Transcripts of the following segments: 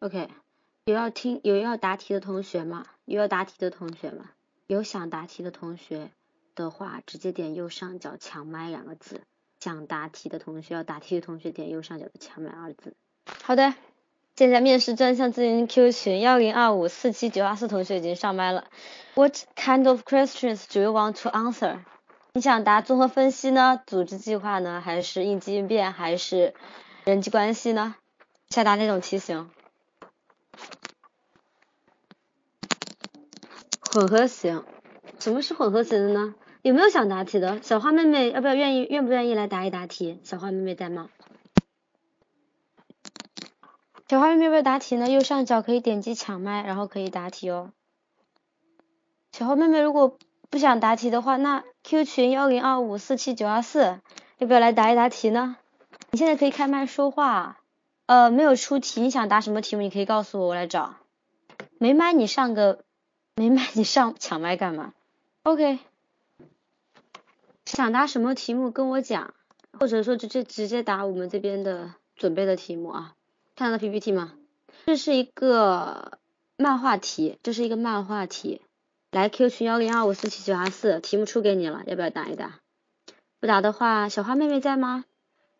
OK，有要听有要答题的同学吗？有要答题的同学吗？有想答题的同学的话，直接点右上角抢麦两个字。想答题的同学要答题的同学点右上角的抢麦二字。好的，现在面试专项咨询 Q 群幺零二五四七九二四同学已经上麦了。What kind of questions do you want to answer？你想答综合分析呢？组织计划呢？还是应急应变？还是人际关系呢？下答哪种题型？混合型，什么是混合型的呢？有没有想答题的？小花妹妹要不要愿意愿不愿意来答一答题？小花妹妹在吗？小花妹妹要不要答题呢？右上角可以点击抢麦，然后可以答题哦。小花妹妹如果不想答题的话，那 Q 群幺零二五四七九二四要不要来答一答题呢？你现在可以开麦说话。呃，没有出题，你想答什么题目？你可以告诉我，我来找。没麦你上个。没麦，你上抢麦干嘛？OK，想答什么题目跟我讲，或者说直接直接答我们这边的准备的题目啊。看到 PPT 吗？这是一个漫画题，这是一个漫画题。来 Q 群幺零二五四七九二四，题目出给你了，要不要答一答？不答的话，小花妹妹在吗？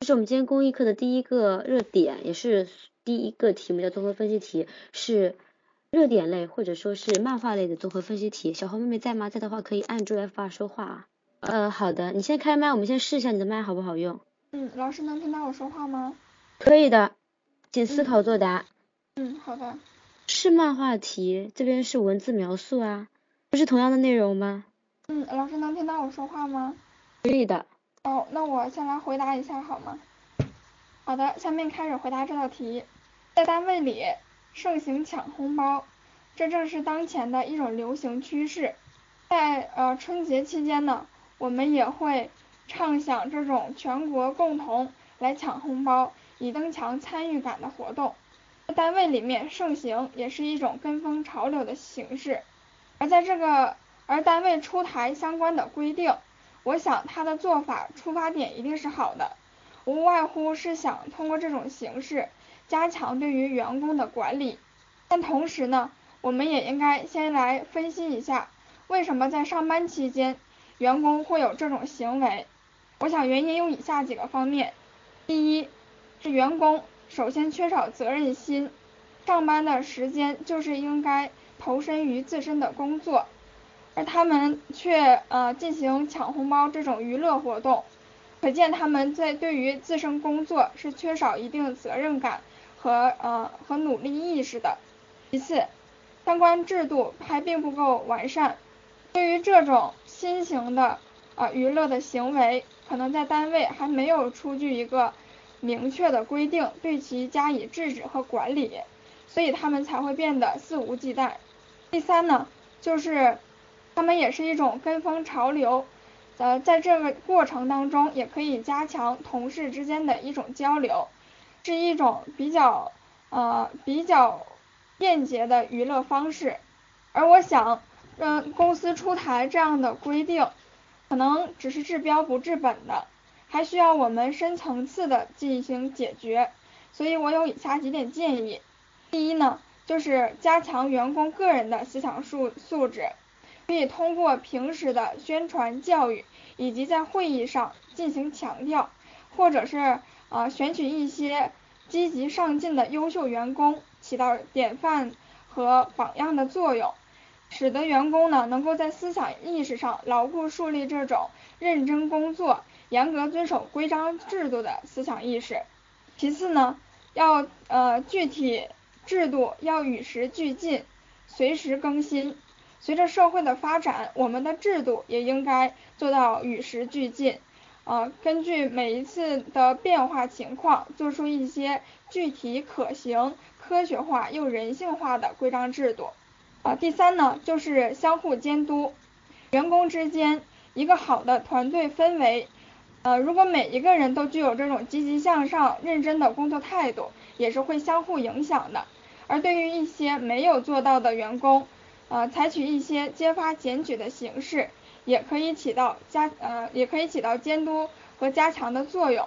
这是我们今天公益课的第一个热点，也是第一个题目，叫综合分析题，是。热点类或者说是漫画类的综合分析题，小红妹妹在吗？在的话可以按住 F 八说话啊。呃，好的，你先开麦，我们先试一下你的麦好不好用。嗯，老师能听到我说话吗？可以的，请思考作答。嗯，好的。是漫画题，这边是文字描述啊，不是同样的内容吗？嗯，老师能听到我说话吗？可以的。哦，那我先来回答一下好吗？好的，下面开始回答这道题，在单位里。盛行抢红包，这正是当前的一种流行趋势。在呃春节期间呢，我们也会畅想这种全国共同来抢红包，以增强参与感的活动。单位里面盛行也是一种跟风潮流的形式。而在这个而单位出台相关的规定，我想他的做法出发点一定是好的，无外乎是想通过这种形式。加强对于员工的管理，但同时呢，我们也应该先来分析一下，为什么在上班期间员工会有这种行为？我想原因有以下几个方面：第一，是员工首先缺少责任心，上班的时间就是应该投身于自身的工作，而他们却呃进行抢红包这种娱乐活动，可见他们在对于自身工作是缺少一定责任感。和呃和努力意识的。其次，相关制度还并不够完善。对于这种新型的啊娱乐的行为，可能在单位还没有出具一个明确的规定，对其加以制止和管理，所以他们才会变得肆无忌惮。第三呢，就是他们也是一种跟风潮流，呃，在这个过程当中，也可以加强同事之间的一种交流。是一种比较呃比较便捷的娱乐方式，而我想，嗯，公司出台这样的规定，可能只是治标不治本的，还需要我们深层次的进行解决。所以我有以下几点建议：第一呢，就是加强员工个人的思想素素质，可以通过平时的宣传教育，以及在会议上进行强调，或者是啊选取一些。积极上进的优秀员工起到典范和榜样的作用，使得员工呢能够在思想意识上牢固树立这种认真工作、严格遵守规章制度的思想意识。其次呢，要呃具体制度要与时俱进，随时更新。随着社会的发展，我们的制度也应该做到与时俱进。呃，根据每一次的变化情况，做出一些具体可行、科学化又人性化的规章制度。啊，第三呢，就是相互监督，员工之间一个好的团队氛围。呃，如果每一个人都具有这种积极向上、认真的工作态度，也是会相互影响的。而对于一些没有做到的员工，呃，采取一些揭发检举的形式。也可以起到加呃，也可以起到监督和加强的作用。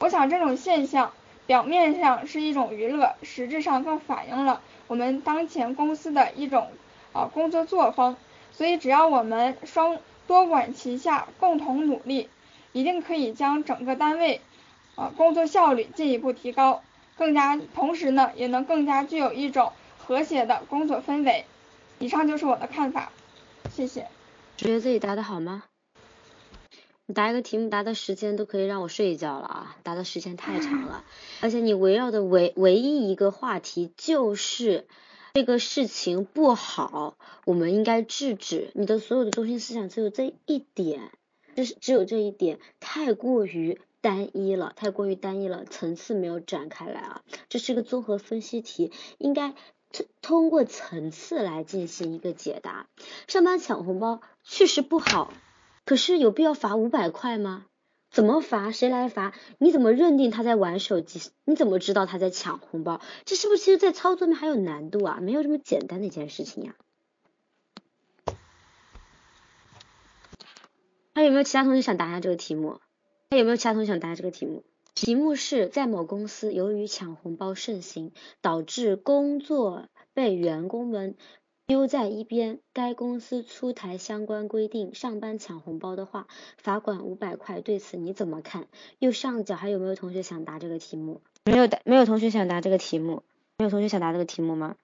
我想这种现象表。面上是一种娱乐，实质上更反映了我们当前公司的一种啊工作作风。所以只要我们双多管齐下，共同努力，一定可以将整个单位啊工作效率进一步提高，更加同时呢，也能更加具有一种和谐的工作氛围。以上就是我的看法，谢谢。觉得自己答的好吗？你答一个题目答的时间都可以让我睡一觉了啊！答的时间太长了，而且你围绕的唯唯一一个话题就是这个事情不好，我们应该制止。你的所有的中心思想只有这一点，就是只有这一点，太过于单一了，太过于单一了，层次没有展开来啊！这是一个综合分析题，应该通通过层次来进行一个解答。上班抢红包确实不好。可是有必要罚五百块吗？怎么罚？谁来罚？你怎么认定他在玩手机？你怎么知道他在抢红包？这是不是其实，在操作面还有难度啊？没有这么简单的一件事情呀。还有没有其他同学想答一下这个题目？还有没有其他同学想答这个题目？题目是在某公司，由于抢红包盛行，导致工作被员工们。丢在一边。该公司出台相关规定，上班抢红包的话，罚款五百块。对此你怎么看？右上角还有没有同学想答这个题目？没有答，没有同学想答这个题目。没有同学想答这个题目吗？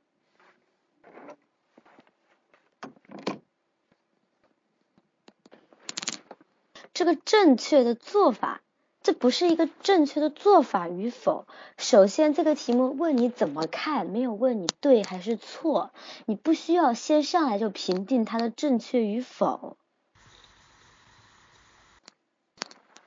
这个正确的做法。这不是一个正确的做法与否。首先，这个题目问你怎么看，没有问你对还是错。你不需要先上来就评定它的正确与否。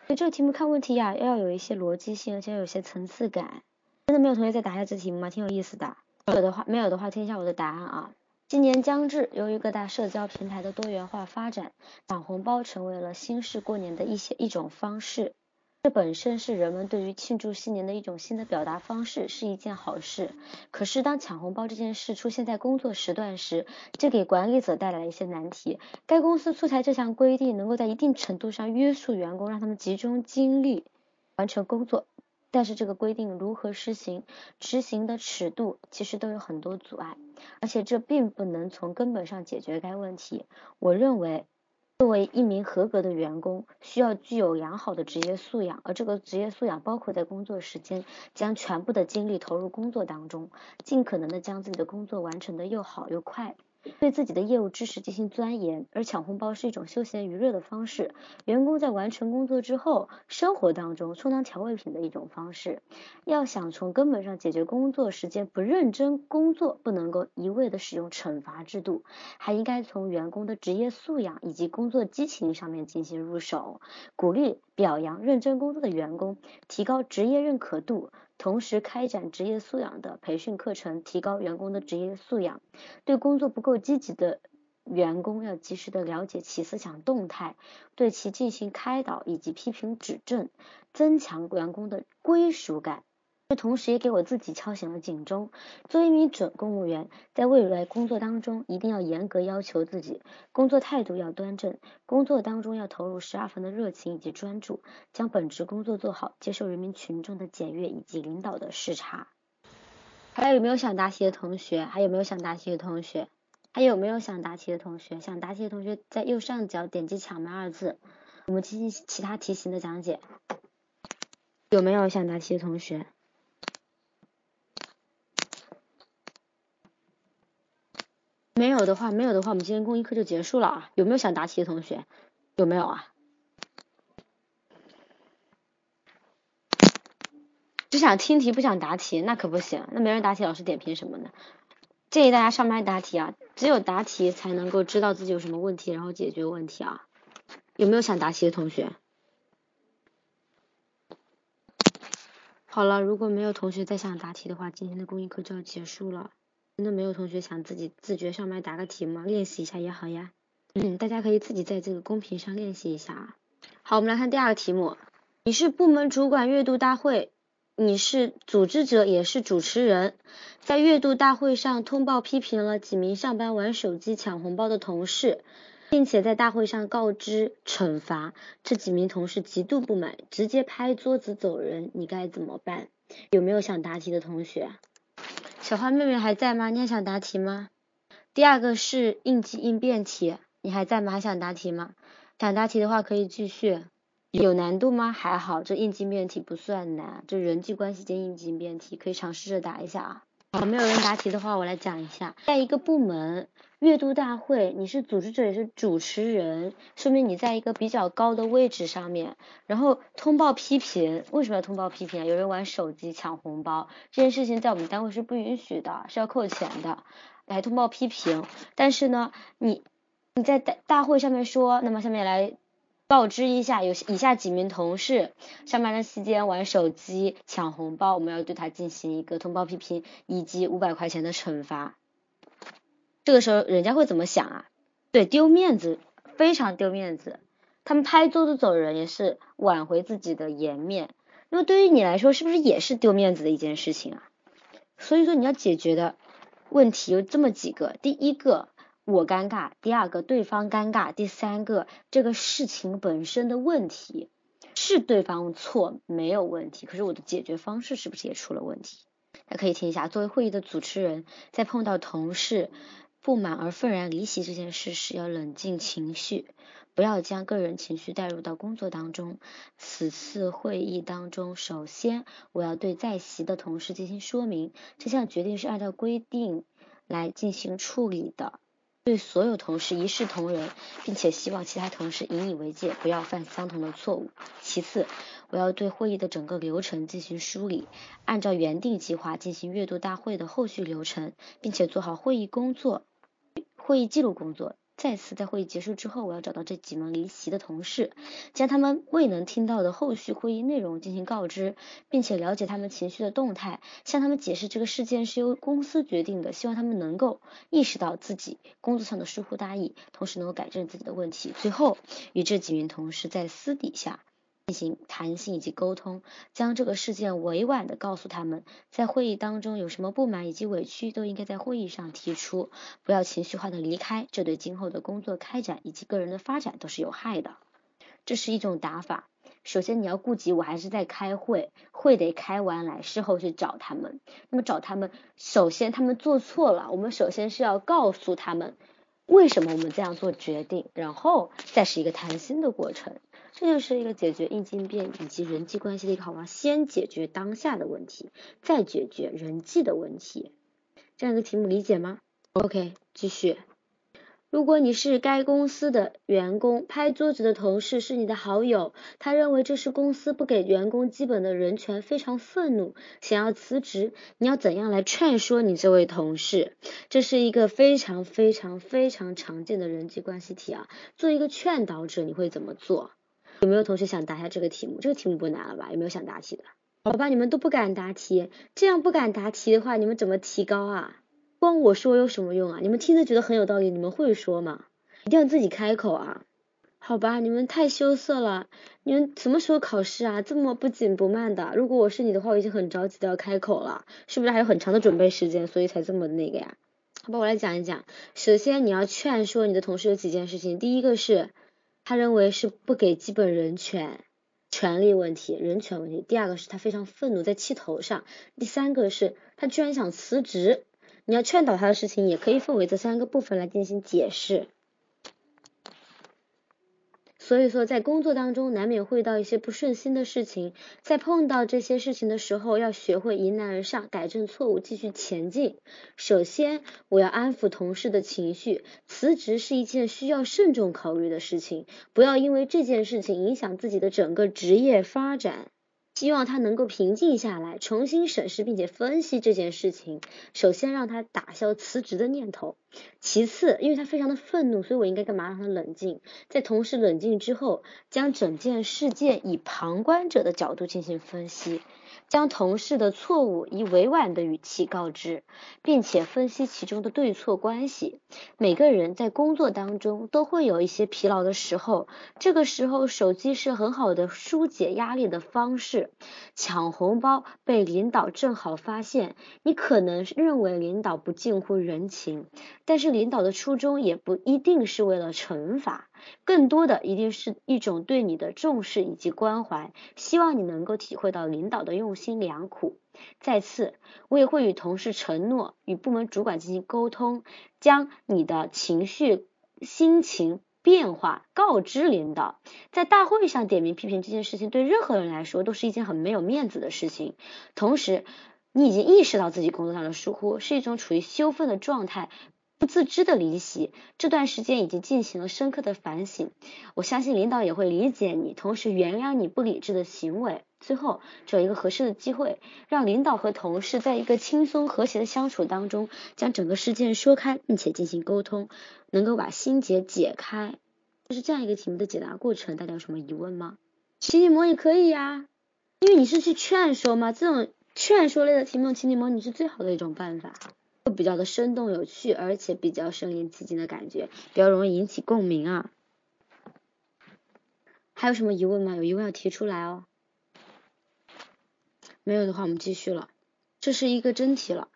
所以这个题目看问题呀，要有一些逻辑性，而且有些层次感。真的没有同学再答一下这题目吗？挺有意思的。有的话，没有的话，听一下我的答案啊。今年将至，由于各大社交平台的多元化发展，抢红包成为了新式过年的一些一种方式。这本身是人们对于庆祝新年的一种新的表达方式，是一件好事。可是，当抢红包这件事出现在工作时段时，这给管理者带来了一些难题。该公司出台这项规定，能够在一定程度上约束员工，让他们集中精力完成工作。但是，这个规定如何实行，执行的尺度其实都有很多阻碍，而且这并不能从根本上解决该问题。我认为。作为一名合格的员工，需要具有良好的职业素养，而这个职业素养包括在工作时间将全部的精力投入工作当中，尽可能的将自己的工作完成的又好又快。对自己的业务知识进行钻研，而抢红包是一种休闲娱乐的方式。员工在完成工作之后，生活当中充当调味品的一种方式。要想从根本上解决工作时间不认真工作，不能够一味的使用惩罚制度，还应该从员工的职业素养以及工作激情上面进行入手，鼓励表扬认真工作的员工，提高职业认可度。同时开展职业素养的培训课程，提高员工的职业素养。对工作不够积极的员工，要及时的了解其思想动态，对其进行开导以及批评指正，增强员工的归属感。这同时也给我自己敲响了警钟。作为一名准公务员，在未来工作当中，一定要严格要求自己，工作态度要端正，工作当中要投入十二分的热情以及专注，将本职工作做好，接受人民群众的检阅以及领导的视察。还有没有想答题的同学？还有没有想答题的同学？还有没有想答题的同学？想答题的同学在右上角点击“抢麦”二字，我们进行其他题型的讲解。有没有想答题的同学？没有的话，没有的话，我们今天公益课就结束了啊！有没有想答题的同学？有没有啊？只想听题不想答题，那可不行，那没人答题，老师点评什么呢？建议大家上麦答题啊！只有答题才能够知道自己有什么问题，然后解决问题啊！有没有想答题的同学？好了，如果没有同学再想答题的话，今天的公益课就要结束了。真的没有同学想自己自觉上麦答个题吗？练习一下也好呀。嗯，大家可以自己在这个公屏上练习一下啊。好，我们来看第二个题目。你是部门主管月度大会，你是组织者也是主持人，在月度大会上通报批评了几名上班玩手机抢红包的同事，并且在大会上告知惩罚。这几名同事极度不满，直接拍桌子走人，你该怎么办？有没有想答题的同学？小花妹妹还在吗？你还想答题吗？第二个是应急应变题，你还在吗？还想答题吗？想答题的话可以继续。有难度吗？还好，这应急应变题不算难，这人际关系间应急应变题可以尝试着答一下啊。好，没有人答题的话，我来讲一下，在一个部门月度大会，你是组织者也是主持人，说明你在一个比较高的位置上面，然后通报批评，为什么要通报批评啊？有人玩手机抢红包，这件事情在我们单位是不允许的，是要扣钱的。来通报批评，但是呢，你你在大大会上面说，那么下面来告知一下，有以下几名同事上班的期间玩手机抢红包，我们要对他进行一个通报批评以及五百块钱的惩罚。这个时候人家会怎么想啊？对，丢面子，非常丢面子。他们拍桌子走人也是挽回自己的颜面。那么对于你来说，是不是也是丢面子的一件事情啊？所以说你要解决的。问题有这么几个，第一个我尴尬，第二个对方尴尬，第三个这个事情本身的问题是对方错没有问题，可是我的解决方式是不是也出了问题？大家可以听一下，作为会议的主持人，在碰到同事不满而愤然离席这件事时，要冷静情绪。不要将个人情绪带入到工作当中。此次会议当中，首先我要对在席的同事进行说明，这项决定是按照规定来进行处理的，对所有同事一视同仁，并且希望其他同事引以为戒，不要犯相同的错误。其次，我要对会议的整个流程进行梳理，按照原定计划进行月度大会的后续流程，并且做好会议工作、会议记录工作。再次在会议结束之后，我要找到这几名离席的同事，将他们未能听到的后续会议内容进行告知，并且了解他们情绪的动态，向他们解释这个事件是由公司决定的，希望他们能够意识到自己工作上的疏忽大意，同时能够改正自己的问题。最后，与这几名同事在私底下。进行谈心以及沟通，将这个事件委婉的告诉他们，在会议当中有什么不满以及委屈，都应该在会议上提出，不要情绪化的离开，这对今后的工作开展以及个人的发展都是有害的。这是一种打法。首先你要顾及我还是在开会，会得开完来，事后去找他们。那么找他们，首先他们做错了，我们首先是要告诉他们为什么我们这样做决定，然后再是一个谈心的过程。这就是一个解决应急应变以及人际关系的一个好方法，先解决当下的问题，再解决人际的问题。这样一个题目理解吗？OK，继续。如果你是该公司的员工，拍桌子的同事是你的好友，他认为这是公司不给员工基本的人权，非常愤怒，想要辞职，你要怎样来劝说你这位同事？这是一个非常非常非常常见的人际关系题啊。做一个劝导者，你会怎么做？有没有同学想答一下这个题目？这个题目不难了吧？有没有想答题的？好吧，你们都不敢答题，这样不敢答题的话，你们怎么提高啊？光我说有什么用啊？你们听着觉得很有道理，你们会说吗？一定要自己开口啊！好吧，你们太羞涩了。你们什么时候考试啊？这么不紧不慢的。如果我是你的话，我已经很着急的要开口了，是不是还有很长的准备时间，所以才这么那个呀？好吧，我来讲一讲。首先你要劝说你的同事有几件事情，第一个是。他认为是不给基本人权、权利问题、人权问题。第二个是他非常愤怒，在气头上。第三个是他居然想辞职。你要劝导他的事情，也可以分为这三个部分来进行解释。所以说，在工作当中难免会遇到一些不顺心的事情，在碰到这些事情的时候，要学会迎难而上，改正错误，继续前进。首先，我要安抚同事的情绪，辞职是一件需要慎重考虑的事情，不要因为这件事情影响自己的整个职业发展。希望他能够平静下来，重新审视并且分析这件事情。首先让他打消辞职的念头。其次，因为他非常的愤怒，所以我应该干嘛？让他冷静。在同事冷静之后，将整件事件以旁观者的角度进行分析。将同事的错误以委婉的语气告知，并且分析其中的对错关系。每个人在工作当中都会有一些疲劳的时候，这个时候手机是很好的疏解压力的方式。抢红包被领导正好发现，你可能认为领导不近乎人情，但是领导的初衷也不一定是为了惩罚，更多的一定是一种对你的重视以及关怀，希望你能够体会到领导的用心良苦。再次，我也会与同事承诺，与部门主管进行沟通，将你的情绪、心情。变化告知领导，在大会上点名批评这件事情，对任何人来说都是一件很没有面子的事情。同时，你已经意识到自己工作上的疏忽，是一种处于羞愤的状态，不自知的离席。这段时间已经进行了深刻的反省，我相信领导也会理解你，同时原谅你不理智的行为。最后，找一个合适的机会，让领导和同事在一个轻松和谐的相处当中，将整个事件说开，并且进行沟通，能够把心结解开。就是这样一个题目的解答过程，大家有什么疑问吗？情景模拟可以呀，因为你是去劝说嘛，这种劝说类的题目，情景模拟是最好的一种办法，会比较的生动有趣，而且比较身临其境的感觉，比较容易引起共鸣啊。还有什么疑问吗？有疑问要提出来哦。没有的话，我们继续了。这是一个真题了，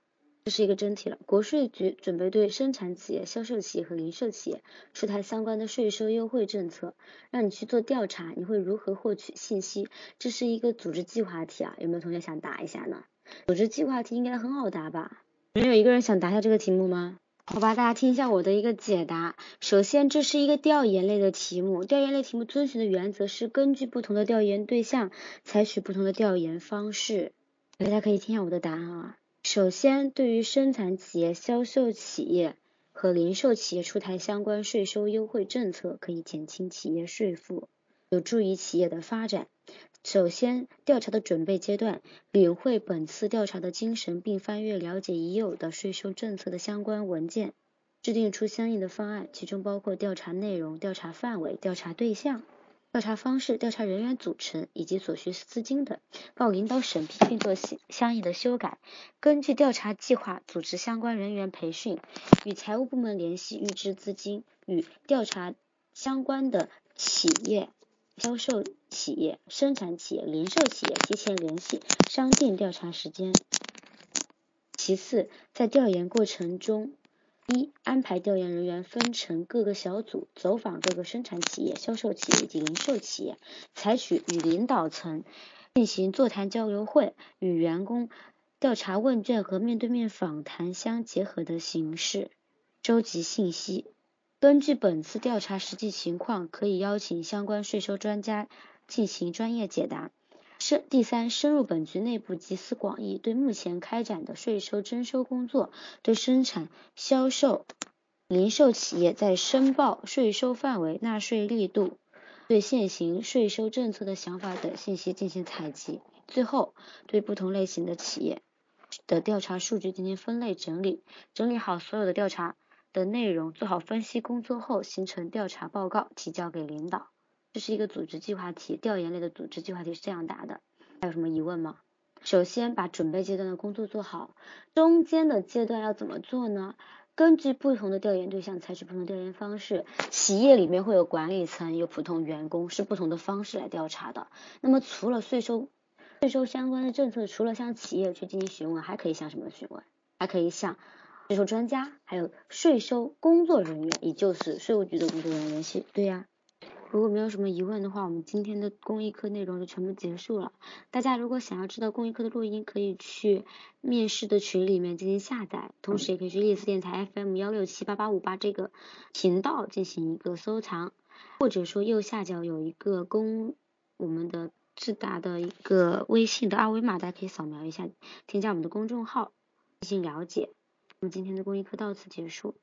这是一个真题了。国税局准备对生产企业、销售企业和零售企业出台相关的税收优惠政策，让你去做调查。你会如何获取信息？这是一个组织计划题啊，有没有同学想答一下呢？组织计划题应该很好答吧？没有一个人想答下这个题目吗？好吧，大家听一下我的一个解答。首先，这是一个调研类的题目，调研类题目遵循的原则是根据不同的调研对象，采取不同的调研方式。大家可以听一下我的答案啊。首先，对于生产企业、销售企业和零售企业出台相关税收优惠政策，可以减轻企业税负，有助于企业的发展。首先，调查的准备阶段，领会本次调查的精神，并翻阅了解已有的税收政策的相关文件，制定出相应的方案，其中包括调查内容、调查范围、调查对象、调查方式、调查人员组成以及所需资金等，报领导审批并做相应的修改。根据调查计划，组织相关人员培训，与财务部门联系预支资金，与调查相关的企业。销售企业、生产企业、零售企业提前联系，商定调查时间。其次，在调研过程中，一安排调研人员分成各个小组，走访各个生产企业、销售企业及零售企业，采取与领导层进行座谈交流会、与员工调查问卷和面对面访谈相结合的形式，收集信息。根据本次调查实际情况，可以邀请相关税收专家进行专业解答。深第三，深入本局内部，集思广益，对目前开展的税收征收工作，对生产、销售、零售企业在申报税收范围、纳税力度、对现行税收政策的想法等信息进行采集。最后，对不同类型的企业的调查数据进行分类整理，整理好所有的调查。的内容做好分析工作后，形成调查报告，提交给领导。这是一个组织计划题，调研类的组织计划题是这样答的。还有什么疑问吗？首先把准备阶段的工作做好，中间的阶段要怎么做呢？根据不同的调研对象，采取不同调研方式。企业里面会有管理层，有普通员工，是不同的方式来调查的。那么除了税收、税收相关的政策，除了向企业去进行询问，还可以向什么询问？还可以向。税收专家，还有税收工作人员，也就是税务局的工作人员联系。对呀，如果没有什么疑问的话，我们今天的公益课内容就全部结束了。大家如果想要知道公益课的录音，可以去面试的群里面进行下载，同时也可以去丽思电台 FM 幺六七八八五八这个频道进行一个收藏，或者说右下角有一个公我们的智达的一个微信的二维码，大家可以扫描一下，添加我们的公众号进行了解。那么今天的公益课到此结束。